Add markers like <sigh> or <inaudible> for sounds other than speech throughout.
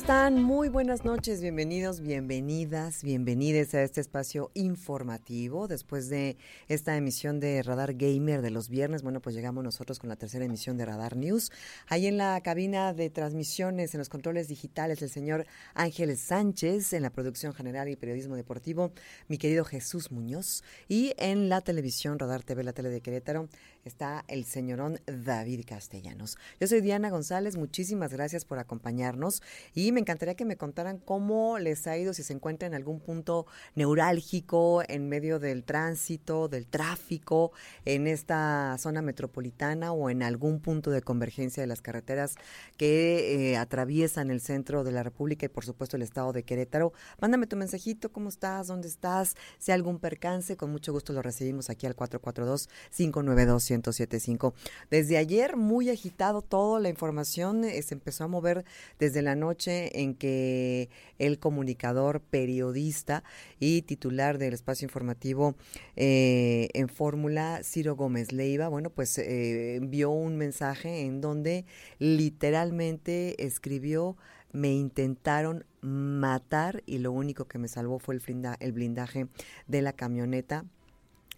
Están? Muy buenas noches, bienvenidos, bienvenidas, bienvenides a este espacio informativo. Después de esta emisión de Radar Gamer de los viernes, bueno, pues llegamos nosotros con la tercera emisión de Radar News. Ahí en la cabina de transmisiones, en los controles digitales, el señor Ángel Sánchez, en la producción general y periodismo deportivo, mi querido Jesús Muñoz, y en la televisión Radar TV, la tele de Querétaro, está el señorón David Castellanos. Yo soy Diana González, muchísimas gracias por acompañarnos y me encantaría que me contaran cómo les ha ido, si se encuentran en algún punto neurálgico en medio del tránsito, del tráfico, en esta zona metropolitana o en algún punto de convergencia de las carreteras que eh, atraviesan el centro de la República y por supuesto el estado de Querétaro. Mándame tu mensajito, ¿cómo estás? ¿Dónde estás? Si hay algún percance, con mucho gusto lo recibimos aquí al 442-592-1075. Desde ayer, muy agitado todo, la información eh, se empezó a mover desde la noche en que el comunicador, periodista y titular del espacio informativo eh, en Fórmula, Ciro Gómez Leiva, bueno, pues eh, envió un mensaje en donde literalmente escribió me intentaron matar y lo único que me salvó fue el, el blindaje de la camioneta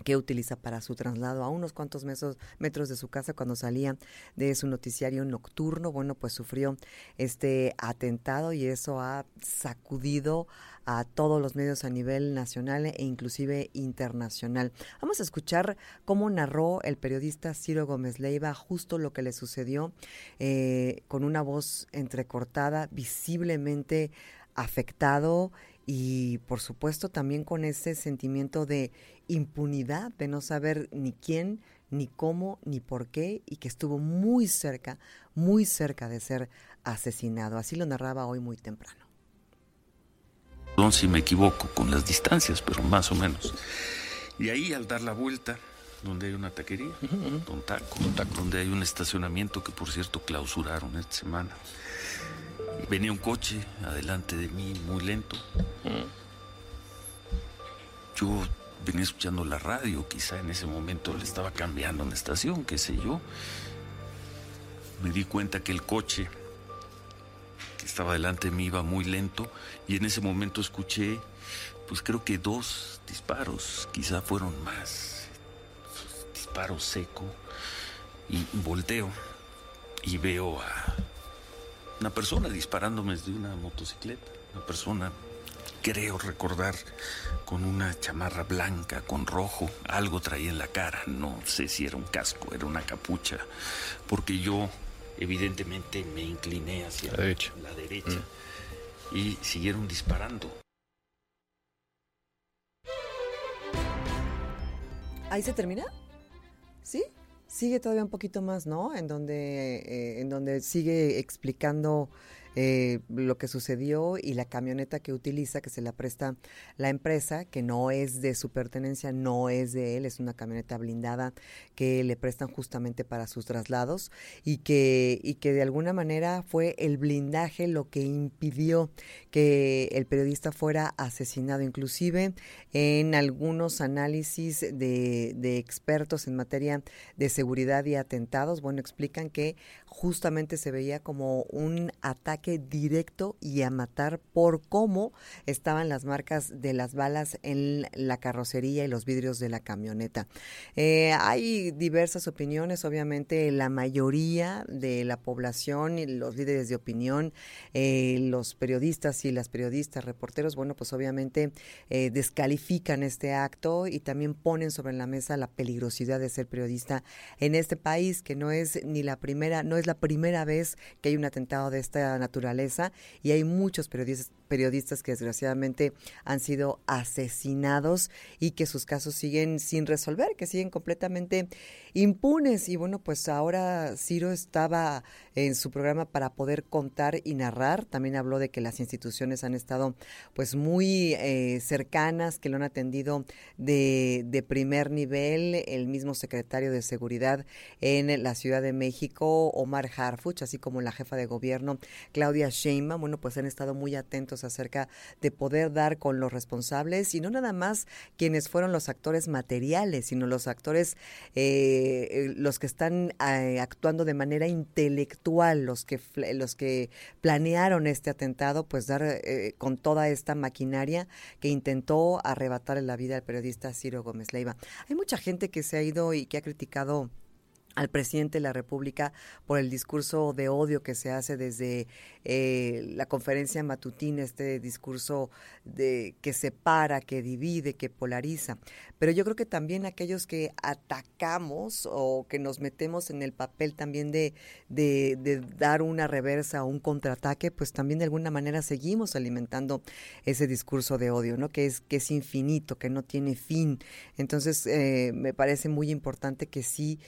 que utiliza para su traslado a unos cuantos metros de su casa cuando salía de su noticiario nocturno. Bueno, pues sufrió este atentado y eso ha sacudido a todos los medios a nivel nacional e inclusive internacional. Vamos a escuchar cómo narró el periodista Ciro Gómez Leiva justo lo que le sucedió eh, con una voz entrecortada, visiblemente afectado y por supuesto también con ese sentimiento de impunidad, de no saber ni quién, ni cómo, ni por qué, y que estuvo muy cerca, muy cerca de ser asesinado. Así lo narraba hoy muy temprano. Perdón si me equivoco con las distancias, pero más o menos. Y ahí al dar la vuelta, donde hay una taquería, un taco, donde hay un estacionamiento que por cierto clausuraron esta semana Venía un coche adelante de mí muy lento. Yo venía escuchando la radio, quizá en ese momento le estaba cambiando una estación, qué sé yo. Me di cuenta que el coche que estaba delante de mí iba muy lento y en ese momento escuché, pues creo que dos disparos, quizá fueron más. Disparo seco y volteo y veo a una persona disparándome desde una motocicleta, una persona, creo recordar, con una chamarra blanca, con rojo, algo traía en la cara, no sé si era un casco, era una capucha, porque yo evidentemente me incliné hacia la derecha, la derecha mm. y siguieron disparando. ¿Ahí se termina? ¿Sí? Sigue todavía un poquito más, ¿no? En donde, eh, en donde sigue explicando eh, lo que sucedió y la camioneta que utiliza, que se la presta la empresa, que no es de su pertenencia, no es de él, es una camioneta blindada que le prestan justamente para sus traslados y que, y que de alguna manera fue el blindaje lo que impidió que el periodista fuera asesinado. Inclusive en algunos análisis de, de expertos en materia de seguridad y atentados, bueno, explican que justamente se veía como un ataque directo y a matar por cómo estaban las marcas de las balas en la carrocería y los vidrios de la camioneta. Eh, hay diversas opiniones, obviamente la mayoría de la población, y los líderes de opinión, eh, los periodistas y las periodistas, reporteros, bueno, pues obviamente eh, descalifican este acto y también ponen sobre la mesa la peligrosidad de ser periodista en este país, que no es ni la primera, no es la primera vez que hay un atentado de esta naturaleza y hay muchos periodistas, periodistas que desgraciadamente han sido asesinados y que sus casos siguen sin resolver, que siguen completamente impunes. Y bueno, pues ahora Ciro estaba en su programa para poder contar y narrar. También habló de que las instituciones han estado pues muy eh, cercanas, que lo han atendido de, de primer nivel. El mismo secretario de Seguridad en la Ciudad de México, Omar Harfuch, así como la jefa de gobierno, Claudia Sheinbaum, bueno, pues han estado muy atentos acerca de poder dar con los responsables y no nada más quienes fueron los actores materiales, sino los actores eh, eh, los que están eh, actuando de manera intelectual, los que, los que planearon este atentado, pues dar eh, con toda esta maquinaria que intentó arrebatar la vida al periodista Ciro Gómez Leiva. Hay mucha gente que se ha ido y que ha criticado al presidente de la República por el discurso de odio que se hace desde eh, la conferencia matutina, este discurso de que separa, que divide, que polariza. Pero yo creo que también aquellos que atacamos o que nos metemos en el papel también de, de, dar una reversa o un contraataque, pues también de alguna manera seguimos alimentando ese discurso de odio, ¿no? Que es, que es infinito, que no tiene fin. Entonces, eh, me parece muy importante que sí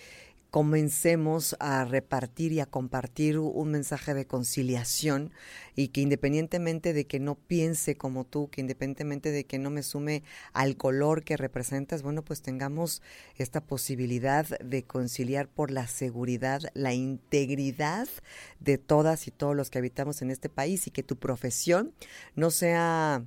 comencemos a repartir y a compartir un mensaje de conciliación y que independientemente de que no piense como tú, que independientemente de que no me sume al color que representas, bueno, pues tengamos esta posibilidad de conciliar por la seguridad, la integridad de todas y todos los que habitamos en este país y que tu profesión no sea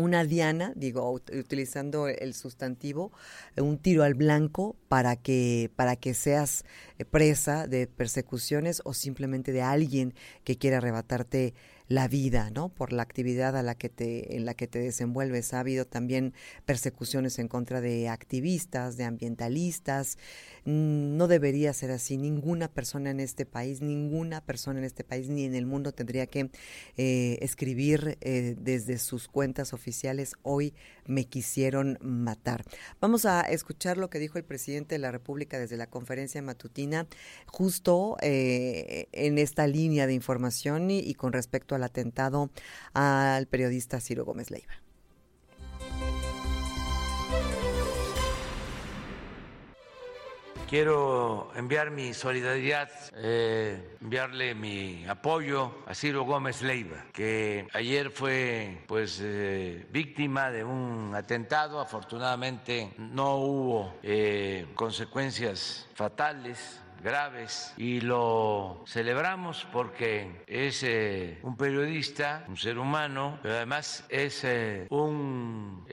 una diana, digo, utilizando el sustantivo, un tiro al blanco para que, para que seas presa de persecuciones o simplemente de alguien que quiera arrebatarte la vida, ¿no? Por la actividad a la que te, en la que te desenvuelves. Ha habido también persecuciones en contra de activistas, de ambientalistas. Mm, no debería ser así. Ninguna persona en este país, ninguna persona en este país ni en el mundo tendría que eh, escribir eh, desde sus cuentas oficiales hoy me quisieron matar. Vamos a escuchar lo que dijo el presidente de la República desde la conferencia matutina, justo eh, en esta línea de información y con respecto a atentado al periodista Ciro Gómez Leiva. Quiero enviar mi solidaridad, eh, enviarle mi apoyo a Ciro Gómez Leiva, que ayer fue pues eh, víctima de un atentado. Afortunadamente no hubo eh, consecuencias fatales graves y lo celebramos porque es eh, un periodista, un ser humano, pero además es un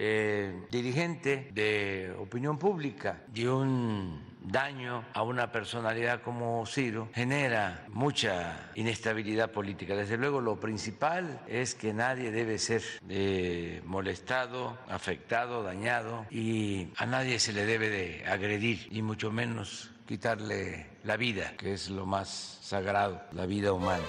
dirigente de opinión pública y un daño a una personalidad como Ciro genera mucha inestabilidad política. Desde luego lo principal es que nadie debe ser molestado, afectado, dañado y a nadie se le debe de agredir y mucho menos quitarle la vida, que es lo más sagrado, la vida humana.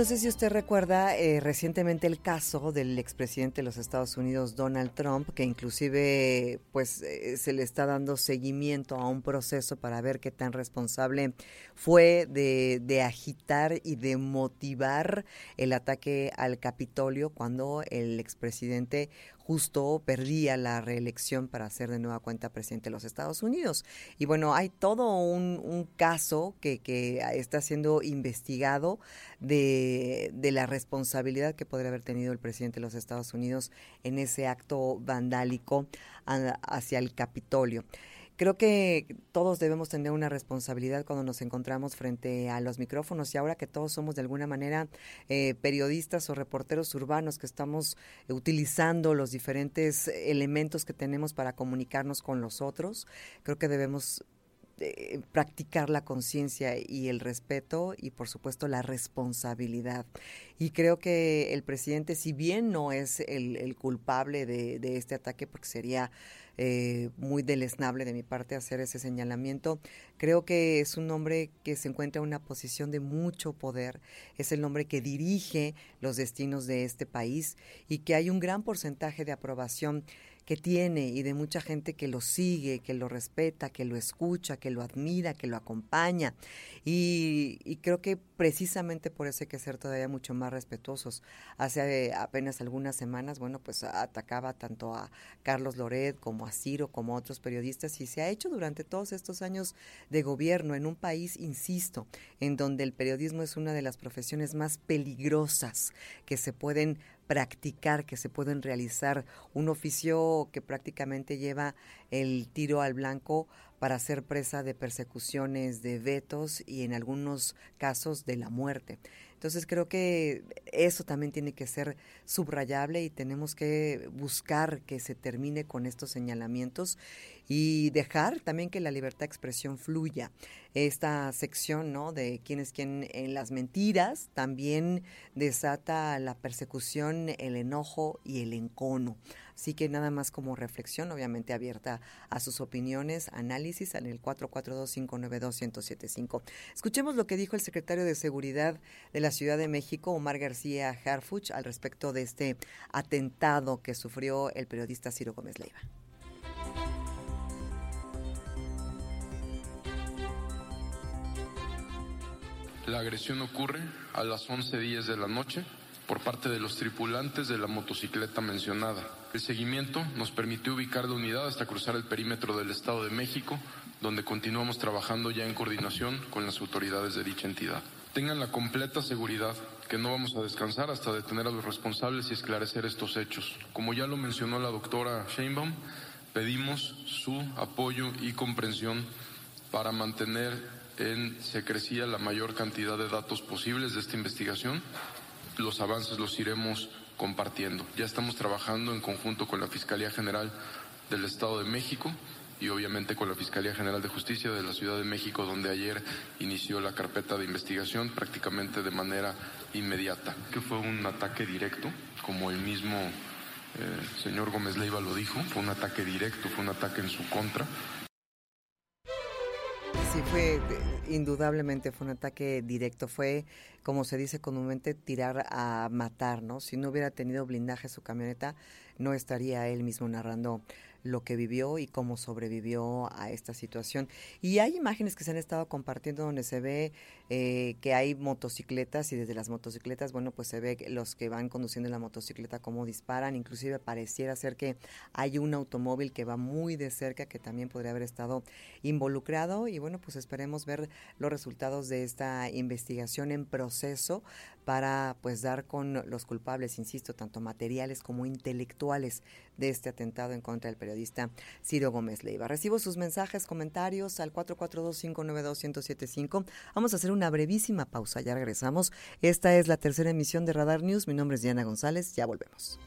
Entonces, si usted recuerda eh, recientemente el caso del expresidente de los Estados Unidos, Donald Trump, que inclusive pues eh, se le está dando seguimiento a un proceso para ver qué tan responsable fue de, de agitar y de motivar el ataque al Capitolio cuando el expresidente justo perdía la reelección para ser de nueva cuenta presidente de los Estados Unidos. Y bueno, hay todo un, caso que, está siendo investigado de, la responsabilidad que podría haber tenido el presidente de los Estados Unidos en ese acto vandálico hacia el Capitolio. Creo que todos debemos tener una responsabilidad cuando nos encontramos frente a los micrófonos y ahora que todos somos de alguna manera eh, periodistas o reporteros urbanos que estamos utilizando los diferentes elementos que tenemos para comunicarnos con los otros, creo que debemos eh, practicar la conciencia y el respeto y por supuesto la responsabilidad. Y creo que el presidente, si bien no es el, culpable de, de, este ataque, porque sería eh, muy deleznable de mi parte hacer ese señalamiento. Creo que es un hombre que se encuentra en una posición de mucho poder, es el hombre que dirige los destinos de este país y que hay un gran porcentaje de aprobación que tiene y de mucha gente que lo sigue, que lo respeta, que lo escucha, que lo admira, que lo acompaña. Y, creo que precisamente por eso hay que ser todavía mucho más respetuosos. Hace eh, apenas algunas semanas, bueno, pues atacaba tanto a Carlos Loret como a Ciro, como a otros periodistas, y se ha hecho durante todos estos años de gobierno en un país, insisto, en donde el periodismo es una de las profesiones más peligrosas que se pueden practicar, que se pueden realizar, un oficio que prácticamente lleva el tiro al blanco para ser presa de persecuciones, de vetos y en algunos casos de la muerte. Entonces creo que eso también tiene que ser subrayable y tenemos que buscar que se termine con estos señalamientos y dejar también que la libertad de expresión fluya. Esta sección, ¿no? De quién es quién en las mentiras también desata la persecución, el enojo y el encono. Así que nada más como reflexión, obviamente abierta a sus opiniones, análisis en el 442-592-1075. Escuchemos lo que dijo el secretario de Seguridad de la Ciudad de México, Omar García Harfuch, al respecto de este atentado que sufrió el periodista Ciro Gómez Leiva. La agresión ocurre a las 11.10 de la noche por parte de los tripulantes de la motocicleta mencionada. El seguimiento nos permitió ubicar la unidad hasta cruzar el perímetro del Estado de México, donde continuamos trabajando ya en coordinación con las autoridades de dicha entidad. Tengan la completa seguridad que no vamos a descansar hasta detener a los responsables y esclarecer estos hechos. Como ya lo mencionó la doctora Sheinbaum, pedimos su apoyo y comprensión para mantener en secrecía la mayor cantidad de datos posibles de esta investigación los avances los iremos compartiendo. Ya estamos trabajando en conjunto con la Fiscalía General del Estado de México y obviamente con la Fiscalía General de Justicia de la Ciudad de México, donde ayer inició la carpeta de investigación prácticamente de manera inmediata. Que fue un ataque directo, como el mismo eh, señor Gómez Leiva lo dijo, fue un ataque directo, fue un ataque en su contra. Sí, fue, indudablemente fue un ataque directo, fue, como se dice comúnmente, tirar a matar, ¿no? Si no hubiera tenido blindaje su camioneta, no estaría él mismo narrando lo que vivió y cómo sobrevivió a esta situación. Y hay imágenes que se han estado compartiendo donde se ve eh, que hay motocicletas y desde las motocicletas, bueno, pues se ve los que van conduciendo la motocicleta cómo disparan, inclusive pareciera ser que hay un automóvil que va muy de cerca que también podría haber estado involucrado y bueno, pues esperemos ver los resultados de esta investigación en proceso para pues dar con los culpables, insisto, tanto materiales como intelectuales de este atentado en contra del periodista Ciro Gómez Leiva. Recibo sus mensajes, comentarios al 442-592-1075. Vamos a hacer una brevísima pausa, ya regresamos. Esta es la tercera emisión de Radar News. Mi nombre es Diana González, ya volvemos.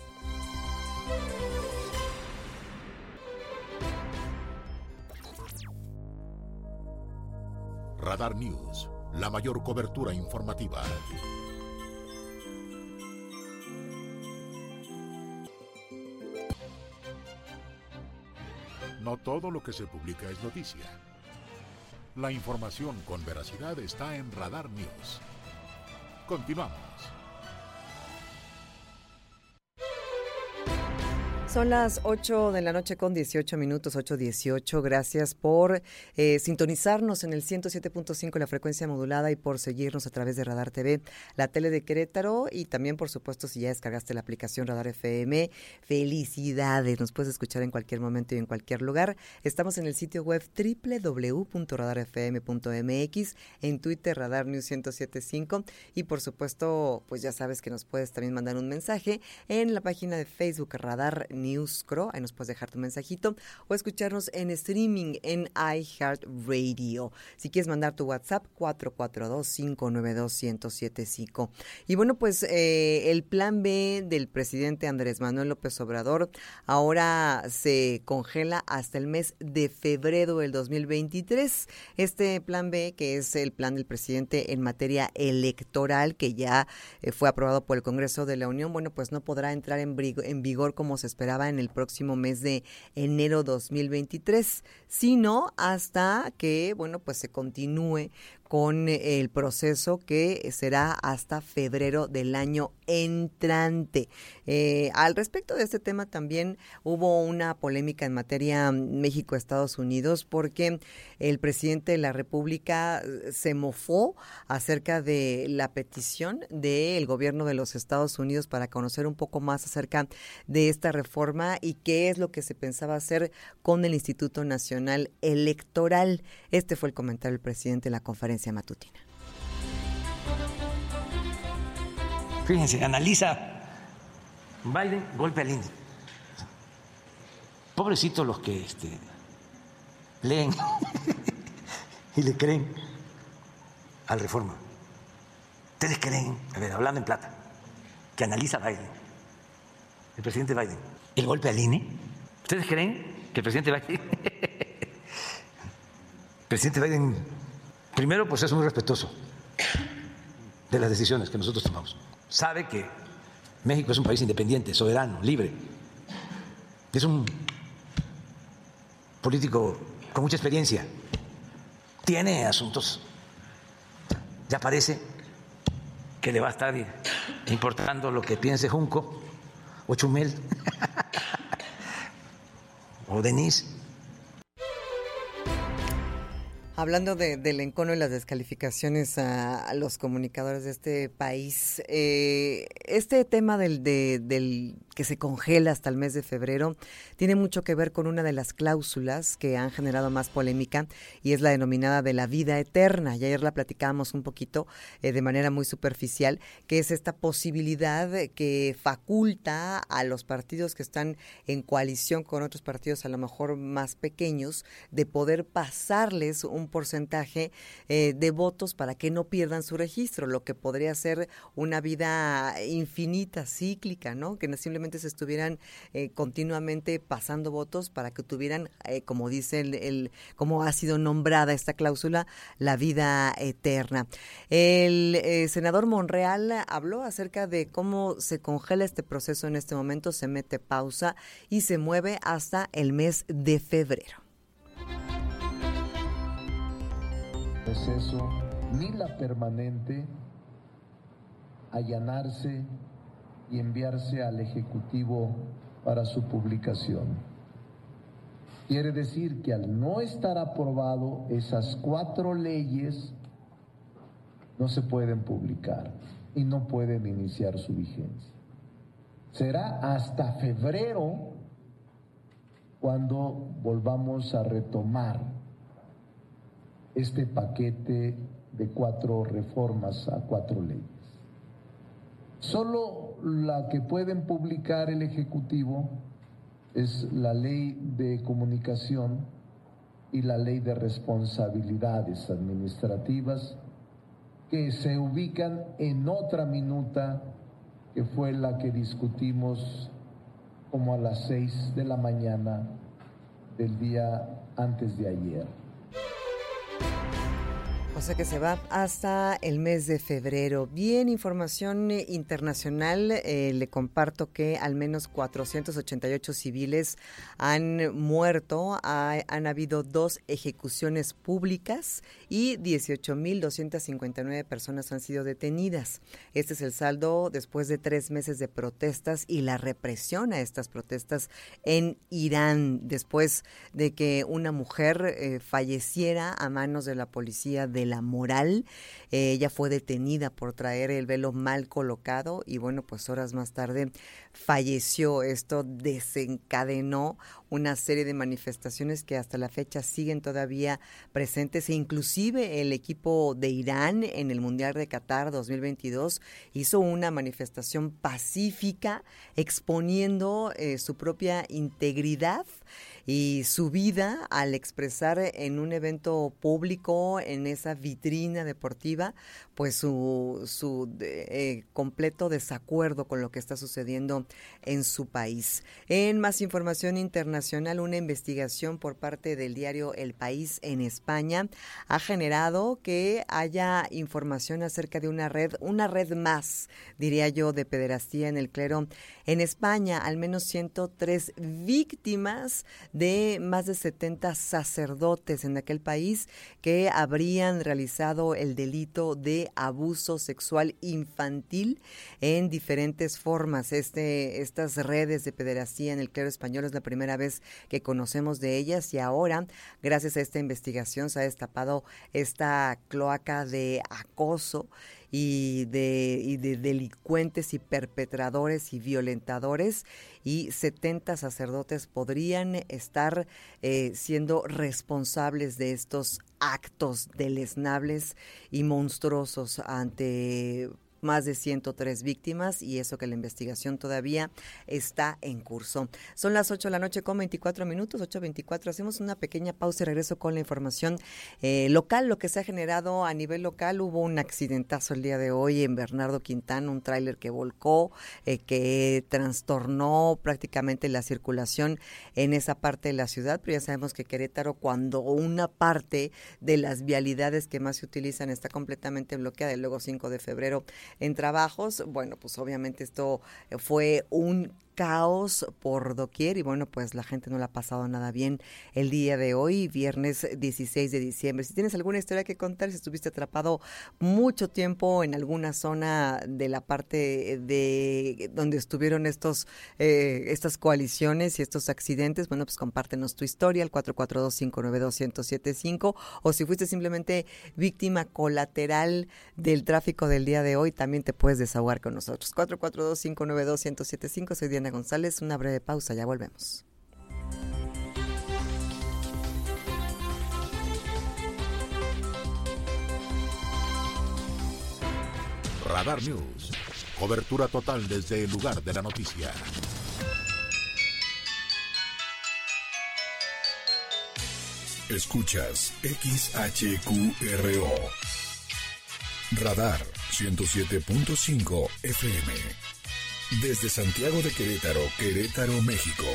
Radar News, la mayor cobertura informativa. No todo lo que se publica es noticia. La información con veracidad está en Radar News. Continuamos. Son las 8 de la noche con 18 minutos, 8.18. Gracias por eh, sintonizarnos en el 107.5 la frecuencia modulada y por seguirnos a través de Radar TV, la tele de Querétaro y también, por supuesto, si ya descargaste la aplicación Radar FM, felicidades. Nos puedes escuchar en cualquier momento y en cualquier lugar. Estamos en el sitio web www.radarfm.mx, en Twitter Radar News 1075 y, por supuesto, pues ya sabes que nos puedes también mandar un mensaje en la página de Facebook Radar Newscro, ahí nos puedes dejar tu mensajito, o escucharnos en streaming en iHeartRadio. Si quieres mandar tu WhatsApp, 442-592-1075. Y bueno, pues eh, el plan B del presidente Andrés Manuel López Obrador ahora se congela hasta el mes de febrero del 2023. Este plan B, que es el plan del presidente en materia electoral, que ya eh, fue aprobado por el Congreso de la Unión, bueno, pues no podrá entrar en, en vigor como se esperaba en el próximo mes de enero 2023, sino hasta que, bueno, pues se continúe con el proceso que será hasta febrero del año entrante. Eh, al respecto de este tema también hubo una polémica en materia México-Estados Unidos porque el presidente de la República se mofó acerca de la petición del gobierno de los Estados Unidos para conocer un poco más acerca de esta reforma y qué es lo que se pensaba hacer con el Instituto Nacional Electoral. Este fue el comentario del presidente en la conferencia matutina. Fíjense, analiza Biden, golpe al INE. Pobrecitos los que este, leen <laughs> y le creen al reforma. ¿Ustedes creen, a ver, hablando en plata, que analiza Biden, el presidente Biden, el golpe al INE? ¿Ustedes creen que el presidente Biden, <laughs> el presidente Biden, primero, pues es muy respetuoso de las decisiones que nosotros tomamos? Sabe que México es un país independiente, soberano, libre. Es un político con mucha experiencia. Tiene asuntos. Ya parece que le va a estar importando lo que piense Junco o Chumel <laughs> o Denise. Hablando de, del encono y las descalificaciones a, los comunicadores de este país, eh, este tema del, del que se congela hasta el mes de febrero tiene mucho que ver con una de las cláusulas que han generado más polémica y es la denominada de la vida eterna. Y ayer la platicábamos un poquito eh, de manera muy superficial, que es esta posibilidad que faculta a los partidos que están en coalición con otros partidos a lo mejor más pequeños de poder pasarles un porcentaje eh, de votos para que no pierdan su registro, lo que podría ser una vida infinita, cíclica, ¿no? Que simplemente se estuvieran eh, continuamente pasando votos para que tuvieran, eh, como dice el, como ha sido nombrada esta cláusula, la vida eterna. El senador Monreal habló acerca de cómo se congela este proceso en este momento, se mete pausa y se mueve hasta el mes de febrero. proceso ni la permanente allanarse y enviarse al Ejecutivo para su publicación. Quiere decir que al no estar aprobado esas cuatro leyes no se pueden publicar y no pueden iniciar su vigencia. Será hasta febrero cuando volvamos a retomar este paquete de cuatro reformas a cuatro leyes. Solo la que pueden publicar el Ejecutivo es la ley de comunicación y la ley de responsabilidades administrativas que se ubican en otra minuta que fue la que discutimos como a las seis de la mañana del día antes de ayer. Sea que se va hasta el mes de febrero. Bien, información eh, internacional. Eh, le comparto que al menos 488 civiles han muerto. han habido dos ejecuciones públicas y 18.259 personas han sido detenidas. Este es el saldo después de tres meses de protestas y la represión a estas protestas en Irán, después de que una mujer eh, falleciera a manos de la policía de la moral. Eh, ella fue detenida por traer el velo mal colocado y bueno, pues horas más tarde falleció. Esto desencadenó una serie de manifestaciones que hasta la fecha siguen todavía presentes e inclusive el equipo de Irán en el Mundial de Qatar 2022 hizo una manifestación pacífica exponiendo eh, su propia integridad y su vida al expresar en un evento público, en esa vitrina deportiva, pues su, su eh, completo desacuerdo con lo que está sucediendo en su país. En más información internacional, una investigación por parte del diario El País en España ha generado que haya información acerca de una red, una red más, diría yo, de pederastía en el clero en España. Al menos 103 víctimas de más de 70 sacerdotes en aquel país que habrían realizado el delito de abuso sexual infantil en diferentes formas. Este, estas redes de pederastía en el clero español es la primera vez que conocemos de ellas y ahora, gracias a esta investigación, se ha destapado esta cloaca de acoso y de, delincuentes y perpetradores y violentadores y 70 sacerdotes podrían estar eh, siendo responsables de estos actos deleznables y monstruosos ante más de 103 víctimas y eso que la investigación todavía está en curso. Son las 8 de la noche con 24 minutos, 8.24. Hacemos una pequeña pausa y regreso con la información eh, local, lo que se ha generado a nivel local. Hubo un accidentazo el día de hoy en Bernardo Quintana, un tráiler que volcó, eh, que trastornó prácticamente la circulación en esa parte de la ciudad, pero ya sabemos que Querétaro, cuando una parte de las vialidades que más se utilizan está completamente bloqueada, y luego 5 de febrero en trabajos, bueno, pues obviamente esto fue un caos por doquier y bueno, pues la gente no la ha pasado nada bien el día de hoy, viernes 16 de diciembre. Si tienes alguna historia que contar, si estuviste atrapado mucho tiempo en alguna zona de la parte de donde estuvieron estos eh, estas coaliciones y estos accidentes, bueno, pues compártenos tu historia al 442-592-1075 o si fuiste simplemente víctima colateral del tráfico del día de hoy, también te puedes desahogar con nosotros. 442-592-1075, soy Diana González. Una breve pausa, ya volvemos. Radar News. Cobertura total desde el lugar de la noticia. Escuchas XHQRO. Radar 107.5 FM. Desde Santiago de Querétaro, Querétaro, México,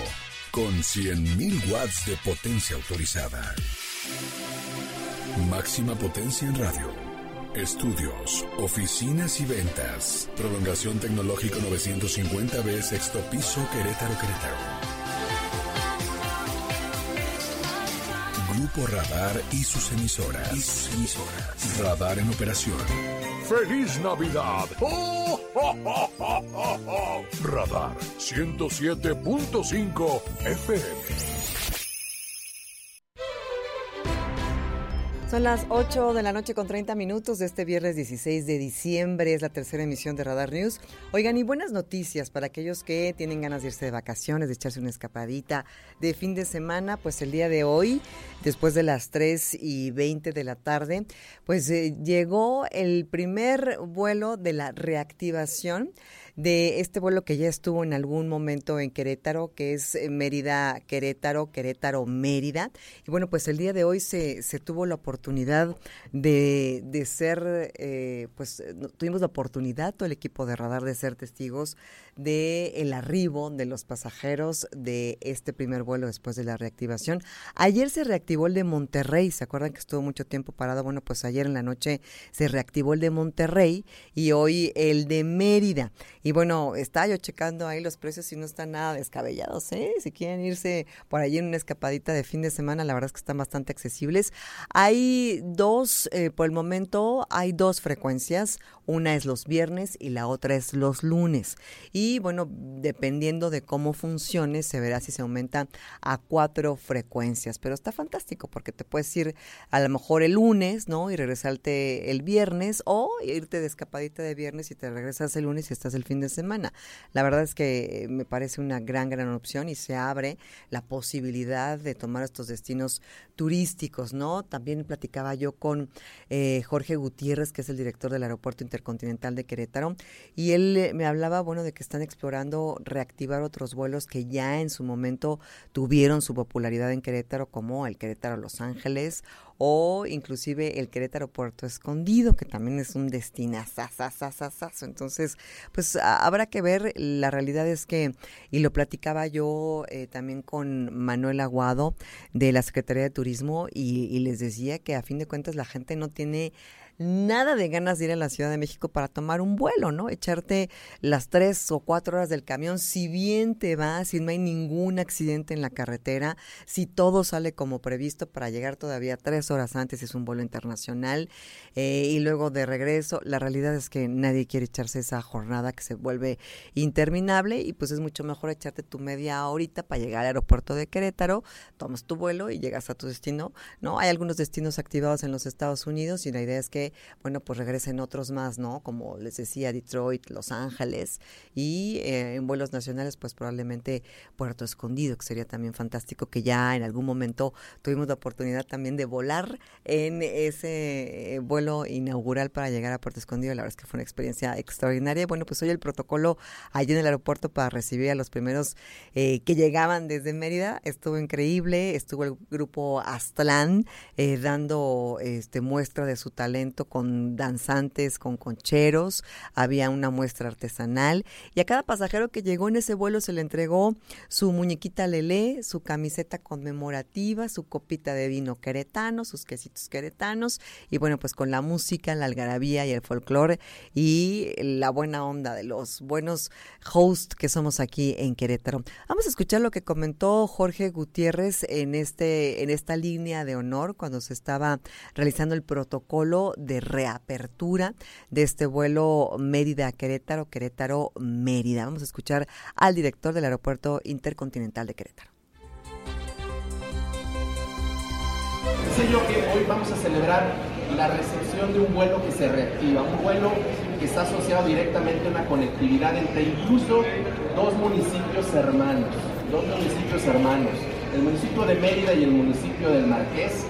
con 100.000 watts de potencia autorizada. Máxima potencia en radio. Estudios, oficinas y ventas. Prolongación tecnológico 950B, sexto piso, Querétaro, Querétaro. Grupo Radar y sus emisoras. Y sus emisoras. Radar en operación. ¡Feliz Navidad! ¡Oh! Radar 107.5 FM. Son las 8 de la noche con 30 minutos de este viernes 16 de diciembre. Es la tercera emisión de Radar News. Oigan, y buenas noticias para aquellos que tienen ganas de irse de vacaciones, de echarse una escapadita de fin de semana. Pues el día de hoy, después de las 3 y 20 de la tarde, pues eh, llegó el primer vuelo de la reactivación de este vuelo que ya estuvo en algún momento en Querétaro, que es eh, Mérida, Querétaro, Querétaro, Mérida. Y bueno, pues el día de hoy se, se tuvo la oportunidad de, de ser, eh, pues tuvimos la oportunidad, todo el equipo de radar, de ser testigos de el arribo de los pasajeros de este primer vuelo después de la reactivación. Ayer se reactivó el de Monterrey, ¿se acuerdan que estuvo mucho tiempo parado? Bueno, pues ayer en la noche se reactivó el de Monterrey y hoy el de Mérida. Y bueno, estaba yo checando ahí los precios y no están nada descabellados, ¿eh? Si quieren irse por allí en una escapadita de fin de semana, la verdad es que están bastante accesibles. Hay dos, eh, por el momento, hay dos frecuencias. Una es los viernes y la otra es los lunes. Y bueno, dependiendo de cómo funcione, se verá si se aumenta a cuatro frecuencias. Pero está fantástico porque te puedes ir a lo mejor el lunes, ¿no? Y regresarte el viernes o irte de escapadita de viernes y te regresas el lunes y estás el fin de semana. La verdad es que me parece una gran, gran opción y se abre la posibilidad de tomar estos destinos turísticos, ¿no? También platicaba yo con eh, Jorge Gutiérrez, que es el director del Aeropuerto Intercontinental de Querétaro, y él eh, me hablaba, bueno, de que están explorando reactivar otros vuelos que ya en su momento tuvieron su popularidad en Querétaro, como el Querétaro Los Ángeles o inclusive el Querétaro Puerto Escondido, que también es un destino. Entonces, pues habrá que ver, la realidad es que, y lo platicaba yo eh, también con Manuel Aguado de la Secretaría de Turismo, y les decía que a fin de cuentas la gente no tiene nada de ganas de ir a la Ciudad de México para tomar un vuelo, ¿no? Echarte las tres o cuatro horas del camión, si bien te va, si no hay ningún accidente en la carretera, si todo sale como previsto para llegar todavía tres horas antes, es un vuelo internacional, eh, y luego de regreso, la realidad es que nadie quiere echarse esa jornada que se vuelve interminable y pues es mucho mejor echarte tu media horita para llegar al aeropuerto de Querétaro, tomas tu vuelo y llegas a tu destino, ¿no? Hay algunos destinos activados en los Estados Unidos y la idea es que bueno, pues regresen otros más, ¿no? Como les decía, Detroit, Los Ángeles y eh, en vuelos nacionales, pues probablemente Puerto Escondido, que sería también fantástico que ya en algún momento tuvimos la oportunidad también de volar en ese eh, vuelo inaugural para llegar a Puerto Escondido. La verdad es que fue una experiencia extraordinaria. Bueno, pues hoy el protocolo allí en el aeropuerto para recibir a los primeros eh, que llegaban desde Mérida estuvo increíble. Estuvo el grupo Aztlán dando este, muestra de su talento con danzantes, con concheros, había una muestra artesanal y a cada pasajero que llegó en ese vuelo se le entregó su muñequita Lelé, su camiseta conmemorativa, su copita de vino queretano, sus quesitos queretanos y bueno, pues con la música, la algarabía y el folclore y la buena onda de los buenos hosts que somos aquí en Querétaro. Vamos a escuchar lo que comentó Jorge Gutiérrez en este en esta línea de honor cuando se estaba realizando el protocolo de reapertura de este vuelo Mérida-Querétaro, Querétaro-Mérida. Vamos a escuchar al director del Aeropuerto Intercontinental de Querétaro. Sé yo que hoy vamos a celebrar la recepción de un vuelo que se reactiva, un vuelo que está asociado directamente a una conectividad entre incluso dos municipios hermanos, dos municipios hermanos, el municipio de Mérida y el municipio del Marqués,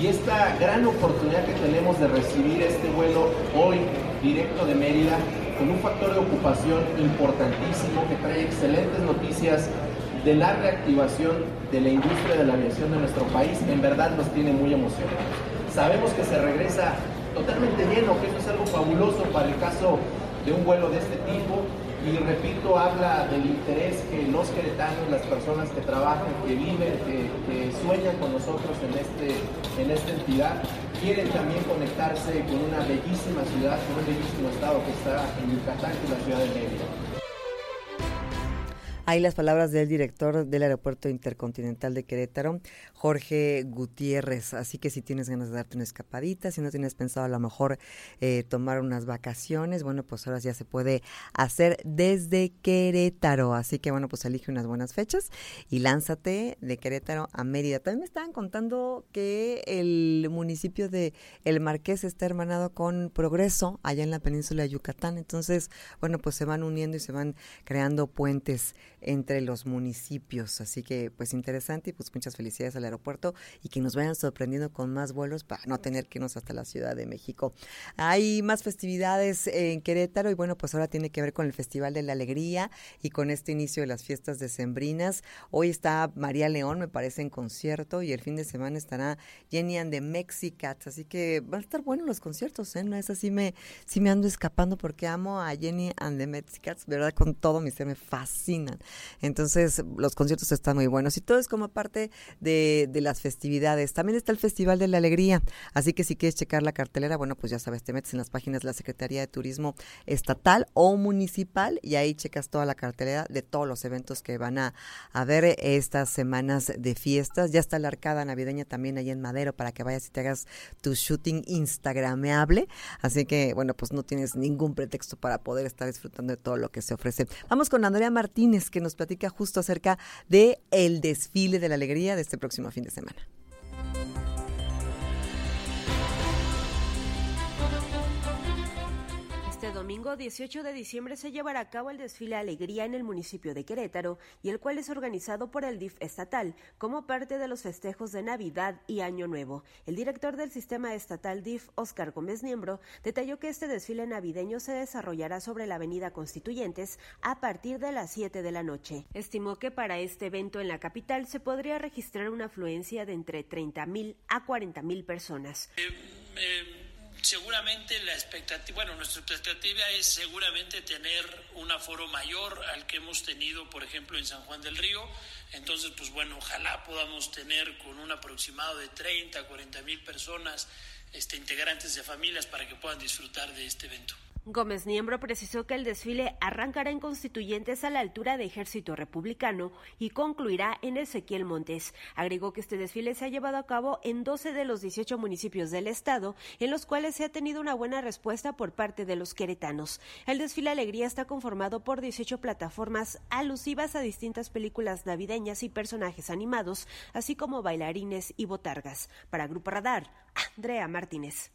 y esta gran oportunidad que tenemos de recibir este vuelo hoy directo de Mérida con un factor de ocupación importantísimo que trae excelentes noticias de la reactivación de la industria de la aviación de nuestro país, en verdad nos tiene muy emocionados. Sabemos que se regresa totalmente lleno, que eso es algo fabuloso para el caso de un vuelo de este tipo y repito, habla del interés que los queretanos, las personas que trabajan, que viven, que, sueñan con nosotros en, este, en esta entidad, quieren también conectarse con una bellísima ciudad, con un bellísimo estado que está en Yucatán, que es la ciudad de Mérida. Ahí las palabras del director del Aeropuerto Intercontinental de Querétaro, Jorge Gutiérrez. Así que si tienes ganas de darte una escapadita, si no tienes pensado a lo mejor eh, tomar unas vacaciones, bueno, pues ahora ya se puede hacer desde Querétaro. Así que bueno, pues elige unas buenas fechas y lánzate de Querétaro a Mérida. También me estaban contando que el municipio de El Marqués está hermanado con Progreso, allá en la península de Yucatán. Entonces, bueno, pues se van uniendo y se van creando puentes entre los municipios. Así que, pues interesante y pues muchas felicidades al aeropuerto y que nos vayan sorprendiendo con más vuelos para no tener que irnos hasta la Ciudad de México. Hay más festividades en Querétaro y bueno, pues ahora tiene que ver con el Festival de la Alegría y con este inicio de las fiestas decembrinas. Hoy está María León, me parece, en concierto y el fin de semana estará Jenny and the Mexicats. Así que van a estar buenos los conciertos, ¿eh? No es así, me, sí me ando escapando porque amo a Jenny and the Mexicats, ¿verdad? Con todo mi ser me fascinan. Entonces, los conciertos están muy buenos y todo es como parte de, las festividades. También está el Festival de la Alegría, así que si quieres checar la cartelera, bueno, pues ya sabes, te metes en las páginas de la Secretaría de Turismo Estatal o Municipal y ahí checas toda la cartelera de todos los eventos que van a haber estas semanas de fiestas. Ya está la arcada navideña también ahí en Madero para que vayas y te hagas tu shooting instagrameable. Así que, bueno, pues no tienes ningún pretexto para poder estar disfrutando de todo lo que se ofrece. Vamos con Andrea Martínez, que nos platica justo acerca de el desfile de la alegría de este próximo fin de semana. Domingo 18 de diciembre se llevará a cabo el desfile Alegría en el municipio de Querétaro y el cual es organizado por el DIF estatal como parte de los festejos de Navidad y Año Nuevo. El director del sistema estatal DIF, Oscar Gómez Niembro, detalló que este desfile navideño se desarrollará sobre la avenida Constituyentes a partir de las 7 de la noche. Estimó que para este evento en la capital se podría registrar una afluencia de entre 30 mil a 40 mil personas. Eh, eh, seguramente la expectativa, bueno, nuestra expectativa es seguramente tener un aforo mayor al que hemos tenido, por ejemplo, en San Juan del Río. Entonces, pues bueno, ojalá podamos tener con un aproximado de 30, 40 mil personas, este, integrantes de familias para que puedan disfrutar de este evento. Gómez Niembro precisó que el desfile arrancará en Constituyentes a la altura de Ejército Republicano y concluirá en Ezequiel Montes. Agregó que este desfile se ha llevado a cabo en 12 de los 18 municipios del estado, en los cuales se ha tenido una buena respuesta por parte de los queretanos. El desfile Alegría está conformado por 18 plataformas alusivas a distintas películas navideñas y personajes animados, así como bailarines y botargas. Para Grupo Radar, Andrea Martínez.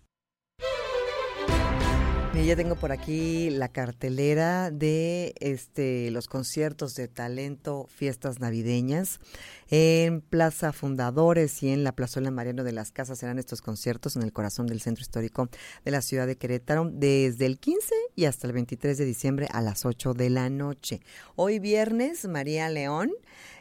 Ya tengo por aquí la cartelera de este los conciertos de talento, fiestas navideñas. En Plaza Fundadores y en la Plazuela Mariano de las Casas serán estos conciertos en el corazón del centro histórico de la ciudad de Querétaro desde el 15 y hasta el 23 de diciembre a las 8 de la noche. Hoy viernes, María León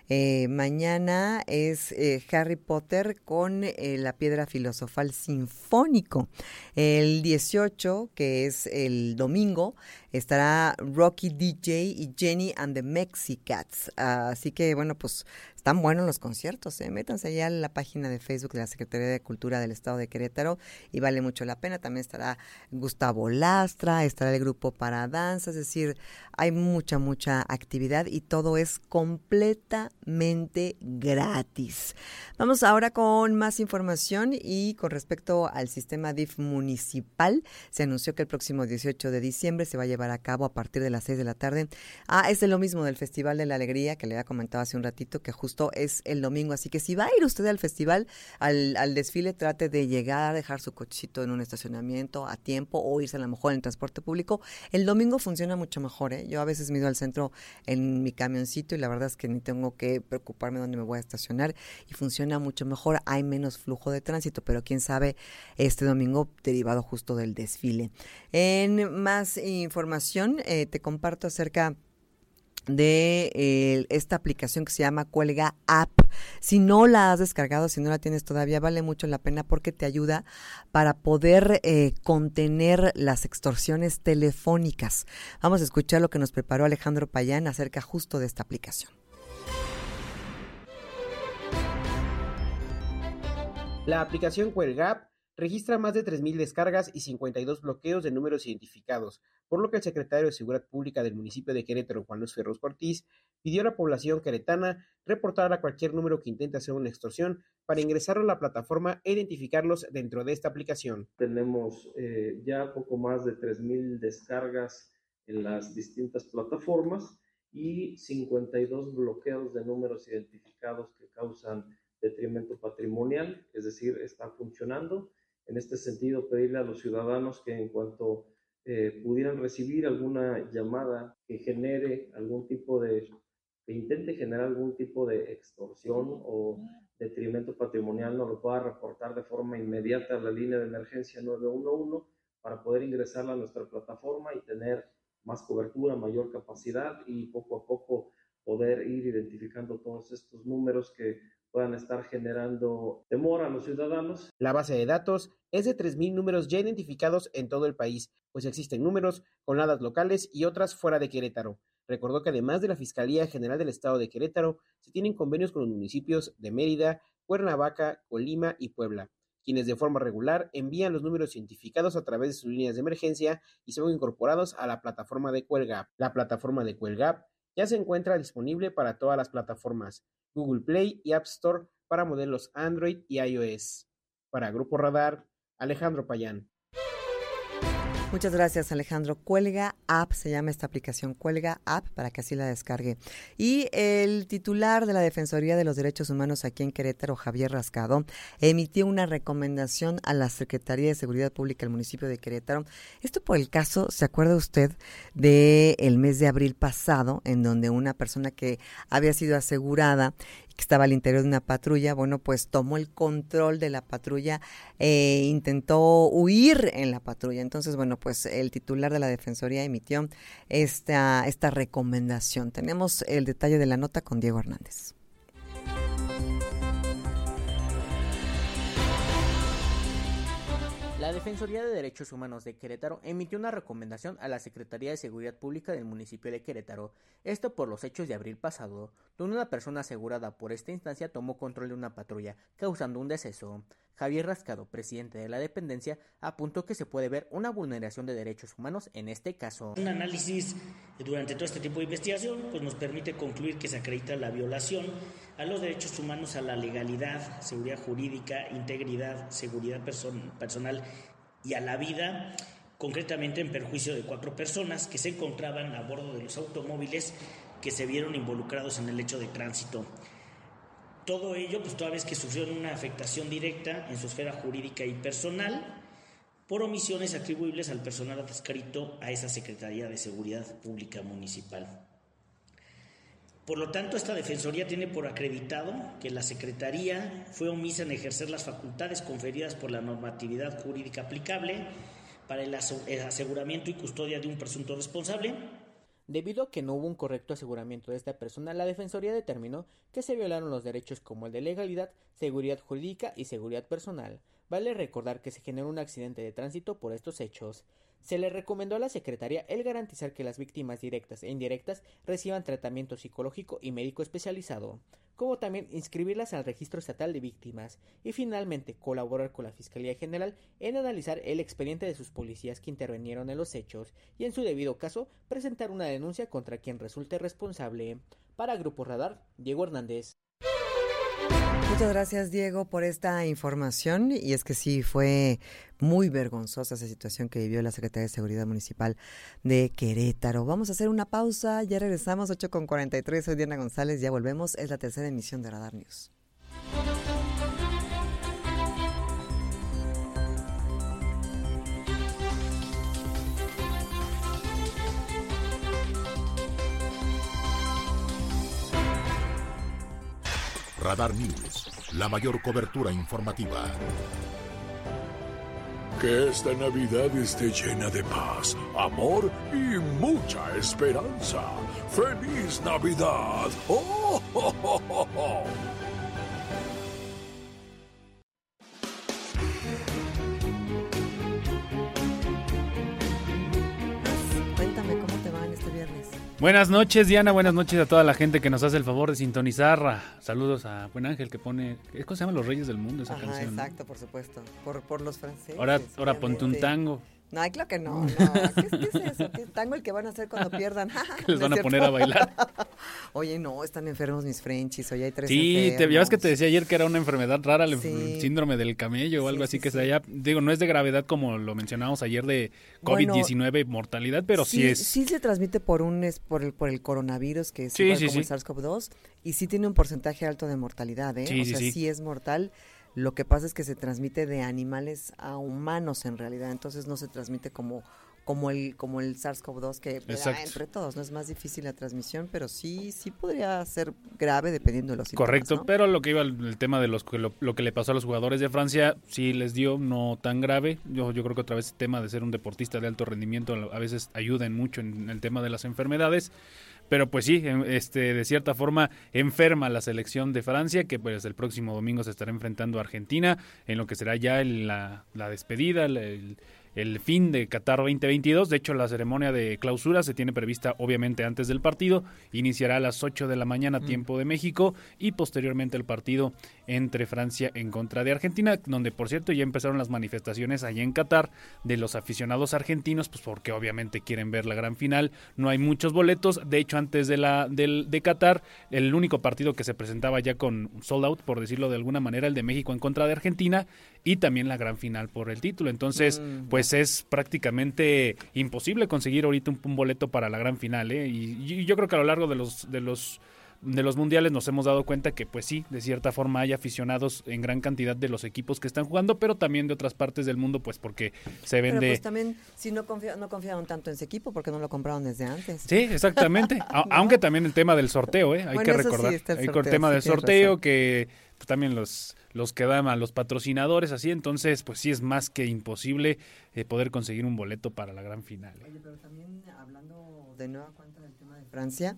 eh, mañana es eh, Harry Potter con eh, la piedra filosofal sinfónico. El 18, que es el domingo, estará Rocky DJ y Jenny and the Mexicats. así que, bueno, pues están buenos los conciertos, ¿eh? métanse ya en la página de Facebook de la Secretaría de Cultura del Estado de Querétaro y vale mucho la pena. También estará Gustavo Lastra, estará el grupo para danza, es decir, hay mucha, mucha actividad y todo es completamente gratis. Vamos ahora con más información y con respecto al sistema DIF municipal, se anunció que el próximo 18 de diciembre se va a llevar a cabo a partir de las 6 de la tarde. Ah, es de lo mismo del Festival de la Alegría que le había comentado hace un ratito, que justo es el domingo. Así que si va a ir usted al festival, al, al desfile, trate de llegar, dejar su cochecito en un estacionamiento a tiempo o irse a lo mejor en transporte público. El domingo funciona mucho mejor. ¿eh? Yo a veces me ido al centro en mi camioncito y la verdad es que ni tengo que preocuparme dónde me voy a estacionar y funciona mucho mejor. Hay menos flujo de tránsito, pero quién sabe este domingo derivado justo del desfile. En más información, eh, te comparto acerca de eh, esta aplicación que se llama Cuelga App. Si no la has descargado, si no la tienes todavía, vale mucho la pena porque te ayuda para poder eh, contener las extorsiones telefónicas. Vamos a escuchar lo que nos preparó Alejandro Payán acerca justo de esta aplicación. La aplicación Cuelga App registra más de 3.000 descargas y 52 bloqueos de números identificados, por lo que el secretario de Seguridad Pública del municipio de Querétaro, Juan Luis Ferros Cortiz, pidió a la población queretana reportar a cualquier número que intente hacer una extorsión para ingresar a la plataforma e identificarlos dentro de esta aplicación. Tenemos eh, ya poco más de 3.000 descargas en las distintas plataformas y 52 bloqueos de números identificados que causan detrimento patrimonial, es decir, está funcionando en este sentido, pedirle a los ciudadanos que en cuanto eh, pudieran recibir alguna llamada que genere algún tipo de, que intente generar algún tipo de extorsión o detrimento patrimonial, nos lo pueda reportar de forma inmediata a la línea de emergencia 911 para poder ingresar a nuestra plataforma y tener más cobertura, mayor capacidad y poco a poco poder ir identificando todos estos números que puedan estar generando temor a los ciudadanos. La base de datos es de 3.000 números ya identificados en todo el país, pues existen números con ladas locales y otras fuera de Querétaro. Recordó que además de la Fiscalía General del Estado de Querétaro, se tienen convenios con los municipios de Mérida, Cuernavaca, Colima y Puebla, quienes de forma regular envían los números identificados a través de sus líneas de emergencia y son incorporados a la plataforma de Cuelgap. La plataforma de Cuelgap ya se encuentra disponible para todas las plataformas. Google Play y App Store para modelos Android y iOS. Para Grupo Radar, Alejandro Payán. Muchas gracias, Alejandro. Cuelga App, se llama esta aplicación Cuelga App, para que así la descargue. Y el titular de la Defensoría de los Derechos Humanos aquí en Querétaro, Javier Rascado, emitió una recomendación a la Secretaría de Seguridad Pública del municipio de Querétaro. Esto por el caso, ¿se acuerda usted del el mes de abril pasado, en donde una persona que había sido asegurada que estaba al interior de una patrulla, bueno, pues tomó el control de la patrulla e intentó huir en la patrulla. Entonces, bueno, pues el titular de la Defensoría emitió esta, esta recomendación. Tenemos el detalle de la nota con Diego Hernández. La Defensoría de Derechos Humanos de Querétaro emitió una recomendación a la Secretaría de Seguridad Pública del municipio de Querétaro, esto por los hechos de abril pasado, donde una persona asegurada por esta instancia tomó control de una patrulla, causando un deceso. Javier Rascado, presidente de la dependencia, apuntó que se puede ver una vulneración de derechos humanos en este caso. Un análisis durante todo este tipo de investigación pues nos permite concluir que se acredita la violación a los derechos humanos, a la legalidad, seguridad jurídica, integridad, seguridad personal y a la vida, concretamente en perjuicio de cuatro personas que se encontraban a bordo de los automóviles que se vieron involucrados en el hecho de tránsito. Todo ello, pues toda vez que sufrieron una afectación directa en su esfera jurídica y personal por omisiones atribuibles al personal adscrito a esa Secretaría de Seguridad Pública Municipal. Por lo tanto, esta Defensoría tiene por acreditado que la Secretaría fue omisa en ejercer las facultades conferidas por la normatividad jurídica aplicable para el aseguramiento y custodia de un presunto responsable Debido a que no hubo un correcto aseguramiento de esta persona, la Defensoría determinó que se violaron los derechos como el de legalidad, seguridad jurídica y seguridad personal. Vale recordar que se generó un accidente de tránsito por estos hechos. Se le recomendó a la Secretaría el garantizar que las víctimas directas e indirectas reciban tratamiento psicológico y médico especializado como también inscribirlas al registro estatal de víctimas y finalmente colaborar con la Fiscalía General en analizar el expediente de sus policías que intervinieron en los hechos y en su debido caso presentar una denuncia contra quien resulte responsable. Para Grupo Radar, Diego Hernández. Muchas gracias Diego por esta información. Y es que sí fue muy vergonzosa esa situación que vivió la Secretaría de Seguridad Municipal de Querétaro. Vamos a hacer una pausa, ya regresamos 8 con 43, soy Diana González, ya volvemos, es la tercera emisión de Radar News. Radar News, la mayor cobertura informativa. Que esta Navidad esté llena de paz, amor y mucha esperanza. ¡Feliz Navidad! ¡Oh, Buenas noches, Diana. Buenas noches a toda la gente que nos hace el favor de sintonizar. Saludos a Buen Ángel que pone. ¿Cómo se llama Los Reyes del Mundo esa Ajá, canción? Exacto, por supuesto. Por, por los franceses. Ahora, ahora ponte un tango. No, claro que no. <laughs> no. ¿Qué, es eso? ¿Qué tango el que van a hacer cuando pierdan? <laughs> ¿Qué les van a poner a bailar? <laughs> Oye, no, están enfermos mis Frenchies. Hoy hay tres Sí, te te que te decía ayer que era una enfermedad rara, el síndrome del camello o algo así que se haya. Digo, no es de gravedad como lo mencionábamos ayer de COVID-19 mortalidad, pero sí, es. Sí se transmite por un es por el por el coronavirus que es igual como el SARS-CoV-2 y sí tiene un porcentaje alto de mortalidad, ¿eh? o sea, sí es mortal. Lo que pasa es que se transmite de animales a humanos en realidad, entonces no se transmite como como el como el SARS-CoV-2 que entre todos no es más difícil la transmisión, pero sí sí podría ser grave dependiendo de los síntomas. Correcto, pero lo que iba el, tema de los lo, lo, que le pasó a los jugadores de Francia sí les dio no tan grave. Yo yo creo que otra vez el tema de ser un deportista de alto rendimiento a veces ayuda en mucho en el tema de las enfermedades pero pues sí, em, este, de cierta forma enferma la selección de Francia, que pues el próximo domingo se estará enfrentando a Argentina, en lo que será ya la, la despedida, el, el fin de Qatar 2022. De hecho, la ceremonia de clausura se tiene prevista obviamente antes del partido. Iniciará a las 8 de la mañana mm. tiempo de México y posteriormente el partido entre Francia en contra de Argentina, donde por cierto ya empezaron las manifestaciones allá en Qatar de los aficionados argentinos, pues porque obviamente quieren ver la gran final. No hay muchos boletos. De hecho, antes de la del, de Qatar, el único partido que se presentaba ya con sold out, por decirlo de alguna manera, el de México en contra de Argentina y también la gran final por el título. Entonces, mm. pues es prácticamente imposible conseguir ahorita un, boleto para la gran final. ¿eh? Y, y, yo creo que a lo largo de los, de los de los mundiales nos hemos dado cuenta que pues sí, de cierta forma hay aficionados en gran cantidad de los equipos que están jugando, pero también de otras partes del mundo pues porque se vende... Pero pues también si no, no confiaron tanto en ese equipo porque no lo compraron desde antes. Sí, exactamente, <laughs> aunque también el tema del sorteo, ¿eh? hay que recordar. el, el tema del sorteo que pues, también los los que dan los patrocinadores así, entonces pues sí es más que imposible eh, poder conseguir un boleto para la gran final. Oye, pero también hablando de nueva cuenta tema de Francia,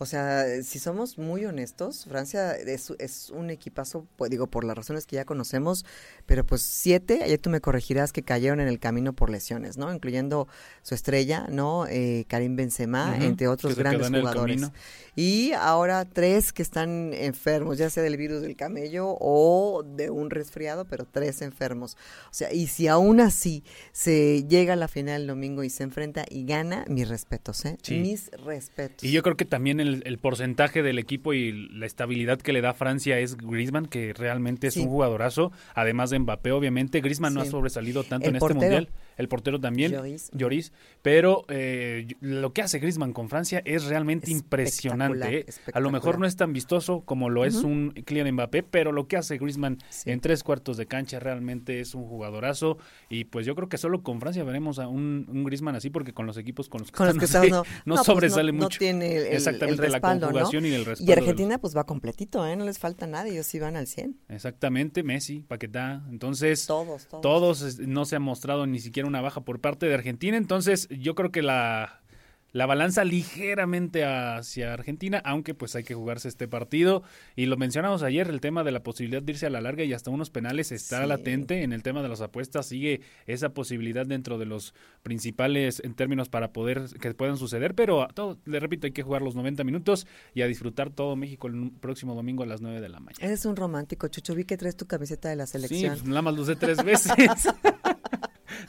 o sea, si somos muy honestos, Francia es, es, un equipazo, pues digo, por las razones que ya conocemos, pero pues siete, ayer tú me corregirás que cayeron en el camino por lesiones, ¿no? Incluyendo su estrella, ¿no? Eh, Karim Benzema, entre otros grandes jugadores. Y ahora tres que están enfermos, ya sea del virus del camello o de un resfriado, pero tres enfermos. O sea, y si aún así se llega a la final el domingo y se enfrenta y gana, mis respetos, ¿eh? Mis respetos. Y yo creo que también el, el, porcentaje del equipo y la estabilidad que le da Francia es Griezmann, que realmente es un jugadorazo, además de Mbappé, obviamente. Griezmann no ha sobresalido tanto en este mundial el portero también, Lloris, pero eh, lo que hace Griezmann con Francia es realmente impresionante. ¿eh? A lo mejor no es tan vistoso como lo es un Kylian Mbappé, pero lo que hace Griezmann en tres cuartos de cancha realmente es un jugadorazo. Y pues yo creo que solo con Francia veremos a un, un Griezmann así porque con los equipos con los que, están, <laughs> no, no, pues, sobresale mucho. No tiene el, Exactamente la conjugación y el respaldo. Y Argentina pues va completito, ¿eh? no les falta nada, ellos sí van al 100. Exactamente, Messi, Paquetá, entonces todos, todos. todos no se ha mostrado ni siquiera una baja por parte de Argentina. Entonces, yo creo que la, la balanza ligeramente hacia Argentina, aunque pues hay que jugarse este partido. Y lo mencionamos ayer, el tema de la posibilidad de irse a la larga y hasta unos penales está latente. En el tema de las apuestas sigue esa posibilidad dentro de los principales en términos para poder que puedan suceder. Pero todo, le repito, hay que jugar los 90 minutos y a disfrutar todo México el próximo domingo a las 9 de la mañana. Eres un romántico, Chucho. Vi que traes tu camiseta de la selección. Sí, pues, nada más lo sé tres <laughs> veces. <laughs>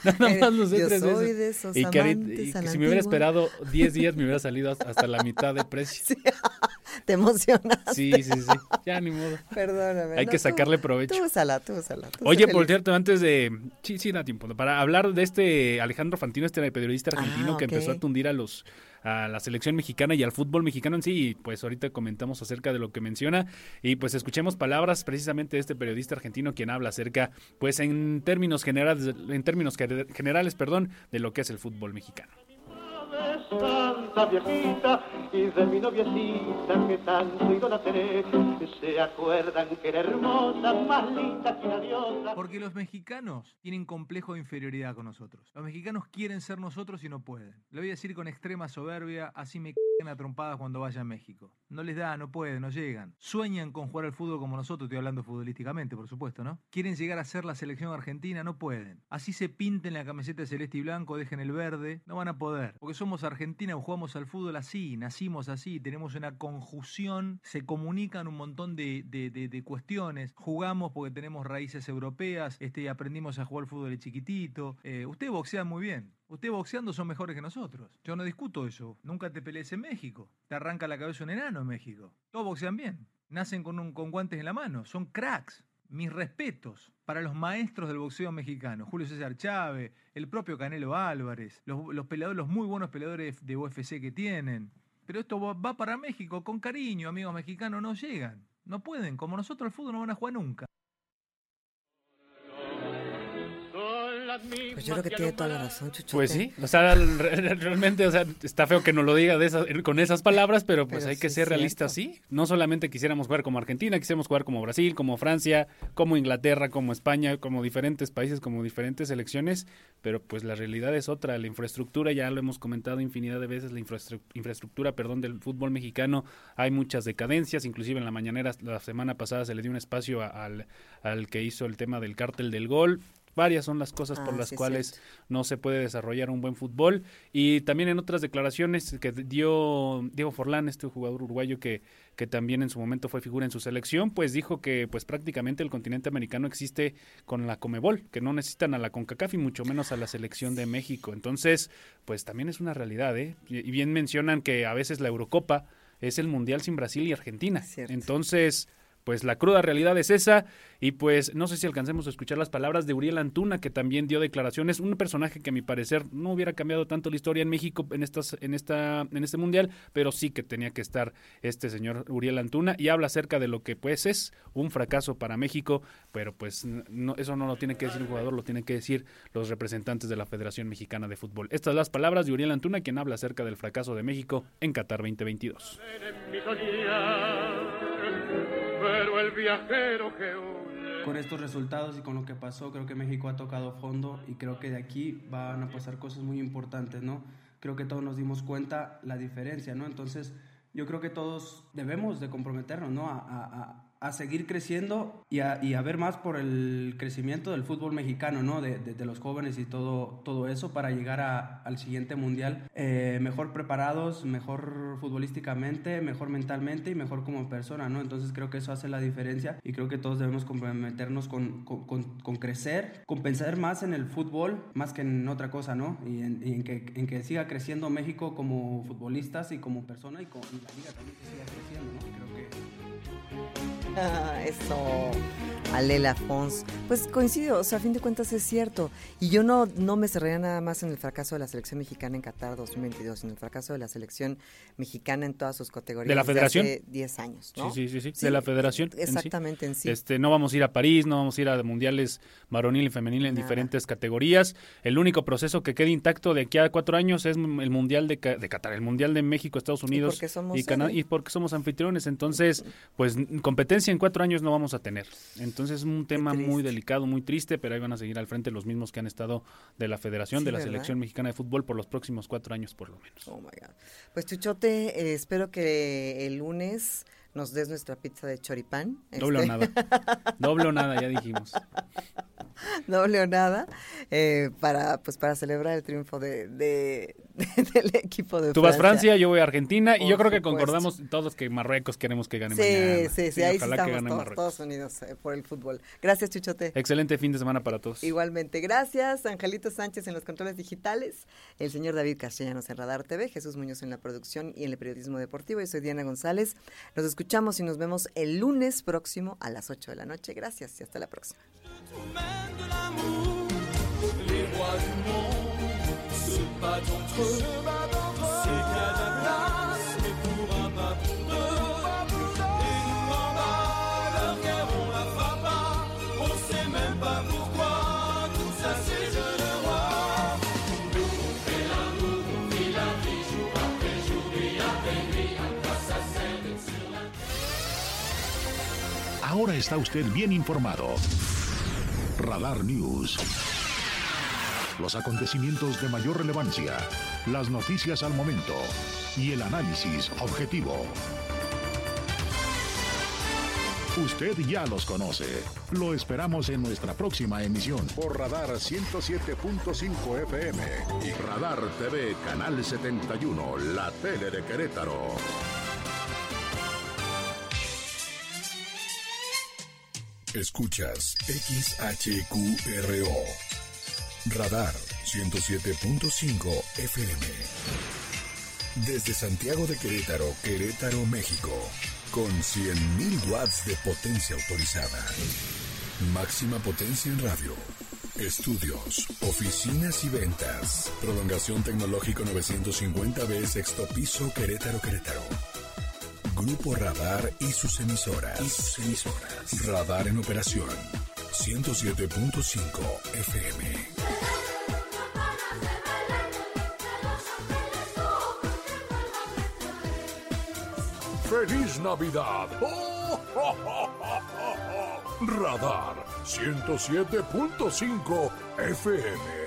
<laughs> Nada más los sé tres veces. y, que, si me hubiera esperado 10 días me hubiera salido hasta la mitad de precio. <laughs> <laughs> te emocionaste. Sí, sí, sí. Ya ni modo. <laughs> Perdóname. Hay que sacarle provecho. Tú úsala, tú úsala. Oye, por cierto, antes de... Sí, sí, da tiempo. Para hablar de este Alejandro Fantino, este periodista argentino ah, que empezó a tundir a los a la selección mexicana y al fútbol mexicano en sí. Y pues ahorita comentamos acerca de lo que menciona y pues escuchemos palabras precisamente de este periodista argentino quien habla acerca, pues en términos generales, en términos generales, perdón, de lo que es el fútbol mexicano santa viejita y de mi noviecita que tanto idolatré. Se acuerdan que era hermosa, más linda que una diosa. Porque los mexicanos tienen complejo de inferioridad con nosotros. Los mexicanos quieren ser nosotros y no pueden. Lo voy a decir con extrema soberbia, así me a trompadas cuando vaya a México. No les da, no pueden, no llegan. Sueñan con jugar al fútbol como nosotros, estoy hablando futbolísticamente, por supuesto, ¿no? Quieren llegar a ser la selección argentina, no pueden. Así se pinten la camiseta celeste y blanco, dejen el verde, no van a poder. Porque somos Argentina jugamos al fútbol así, nacimos así, tenemos una conjunción, se comunican un montón de, de, cuestiones. Jugamos porque tenemos raíces europeas, este, aprendimos a jugar al fútbol de chiquitito. Eh, usted boxea muy bien. Ustedes boxeando son mejores que nosotros. Yo no discuto eso. Nunca te pelees en México. Te arranca la cabeza un enano en México. Todos boxean bien. Nacen con, un, con guantes en la mano. Son cracks. Mis respetos para los maestros del boxeo mexicano. Julio César Chávez, el propio Canelo Álvarez, los, peleadores, los muy buenos peleadores de UFC que tienen. Pero esto va para México con cariño, amigos mexicanos, no llegan. No pueden, como nosotros el fútbol no van a jugar nunca. Pues yo creo que tiene toda la razón, Chuchote. Pues sí, o sea, realmente, o sea, está feo que no lo diga de esas, con esas palabras, pero pues hay que ser realistas, sí. No solamente quisiéramos jugar como Argentina, quisiéramos jugar como Brasil, como Francia, como Inglaterra, como España, como diferentes países, como diferentes selecciones, pero pues la realidad es otra. La infraestructura, ya lo hemos comentado infinidad de veces, la infraestructura, perdón, del fútbol mexicano, hay muchas decadencias, inclusive en la mañanera la semana pasada se le dio un espacio al, al que hizo el tema del cártel del gol, Varias son las cosas por ah, las cuales no se puede desarrollar un buen fútbol. Y también en otras declaraciones que dio Diego Forlán, este jugador uruguayo que, que también en su momento fue figura en su selección, pues dijo que pues prácticamente el continente americano existe con la Comebol, que no necesitan a la CONCACAF y mucho menos a la selección de México. Entonces, pues también es una realidad, ¿eh? Y bien mencionan que a veces la Eurocopa es el Mundial sin Brasil y Argentina. Entonces, pues la cruda realidad es esa y pues no sé si alcancemos a escuchar las palabras de Uriel Antuna que también dio declaraciones, un personaje que a mi parecer no hubiera cambiado tanto la historia en México en estas en esta en este mundial, pero sí que tenía que estar este señor Uriel Antuna y habla acerca de lo que pues es un fracaso para México, pero pues no, eso no lo tiene que decir un jugador, lo tienen que decir los representantes de la Federación Mexicana de Fútbol. Estas son las palabras de Uriel Antuna quien habla acerca del fracaso de México en Qatar 2022. Pero el viajero que con estos resultados y con lo que pasó, creo que México ha tocado fondo y creo que de aquí van a pasar cosas muy importantes, ¿no? Creo que todos nos dimos cuenta la diferencia, ¿no? Entonces, yo creo que todos debemos de comprometernos, ¿no? a, a seguir creciendo y a, y a, ver más por el crecimiento del fútbol mexicano, ¿no? De, de, los jóvenes y todo, todo eso para llegar a, al siguiente mundial eh, mejor preparados, mejor futbolísticamente, mejor mentalmente y mejor como persona, ¿no? Entonces creo que eso hace la diferencia y creo que todos debemos comprometernos con, con, con, crecer, con pensar más en el fútbol más que en otra cosa, ¿no? Y en, y en, que, en que siga creciendo México como futbolistas y como persona y, con, y la liga también que siga creciendo, ¿no? Creo Eso. Alela Fons. Pues coincido, o sea, a fin de cuentas es cierto. Y yo no, no me cerraría nada más en el fracaso de la selección mexicana en Qatar 2022, en el fracaso de la selección mexicana en todas sus categorías. ¿De la federación? Hace 10 años, ¿no? Sí, sí, sí, sí, de la federación. Exactamente, en sí. Este, no vamos a ir a París, no vamos a ir a mundiales varonil y femenil en nada. diferentes categorías. El único proceso que quede intacto de aquí a cuatro años es el mundial de, de Qatar, el mundial de México, Estados Unidos y porque somos, y, Canadá, y porque somos anfitriones. Entonces, pues competencia en cuatro años no vamos a tener. Entonces es un tema muy delicado, muy triste, pero ahí van a seguir al frente los mismos que han estado de la Federación, sí, de la ¿verdad? Selección Mexicana de Fútbol por los próximos cuatro años por lo menos. Oh my God. Pues Chuchote, eh, espero que el lunes nos des nuestra pizza de choripán. Doble este. o nada. Doble o nada, ya dijimos. <laughs> <laughs> doble o nada eh, para pues para celebrar el triunfo de, de, de <laughs> del equipo de Tú Francia. vas Francia, yo voy a Argentina Por y yo creo que concordamos todos que Marruecos queremos que gane sí, mañana. Sí, sí, sí, ahí estamos todos, todos, unidos eh, por el fútbol. Gracias, Chuchote. Excelente fin de semana para todos. Igualmente, gracias. Angelito Sánchez en los controles digitales, el señor David Castellanos en Radar TV, Jesús Muñoz en la producción y en el periodismo deportivo. Yo soy Diana González. Nos escuchamos y nos vemos el lunes próximo a las 8 de la noche. Gracias y hasta la próxima. Ahora está usted bien informado. Radar News. Los acontecimientos de mayor relevancia, las noticias al momento y el análisis objetivo. Usted ya los conoce. Lo esperamos en nuestra próxima emisión por Radar 107.5 FM y Radar TV Canal 71, la tele de Querétaro. Escuchas XHQRO. Radar 107.5 FM. Desde Santiago de Querétaro, Querétaro, México. Con 100.000 watts de potencia autorizada. Máxima potencia en radio. Estudios, oficinas y ventas. Prolongación tecnológico 950B, sexto piso, Querétaro, Querétaro. Grupo Radar y sus emisoras. Y sus emisoras. Radar en operación. 107.5 FM. ¡Feliz Navidad! Radar 107.5 FM.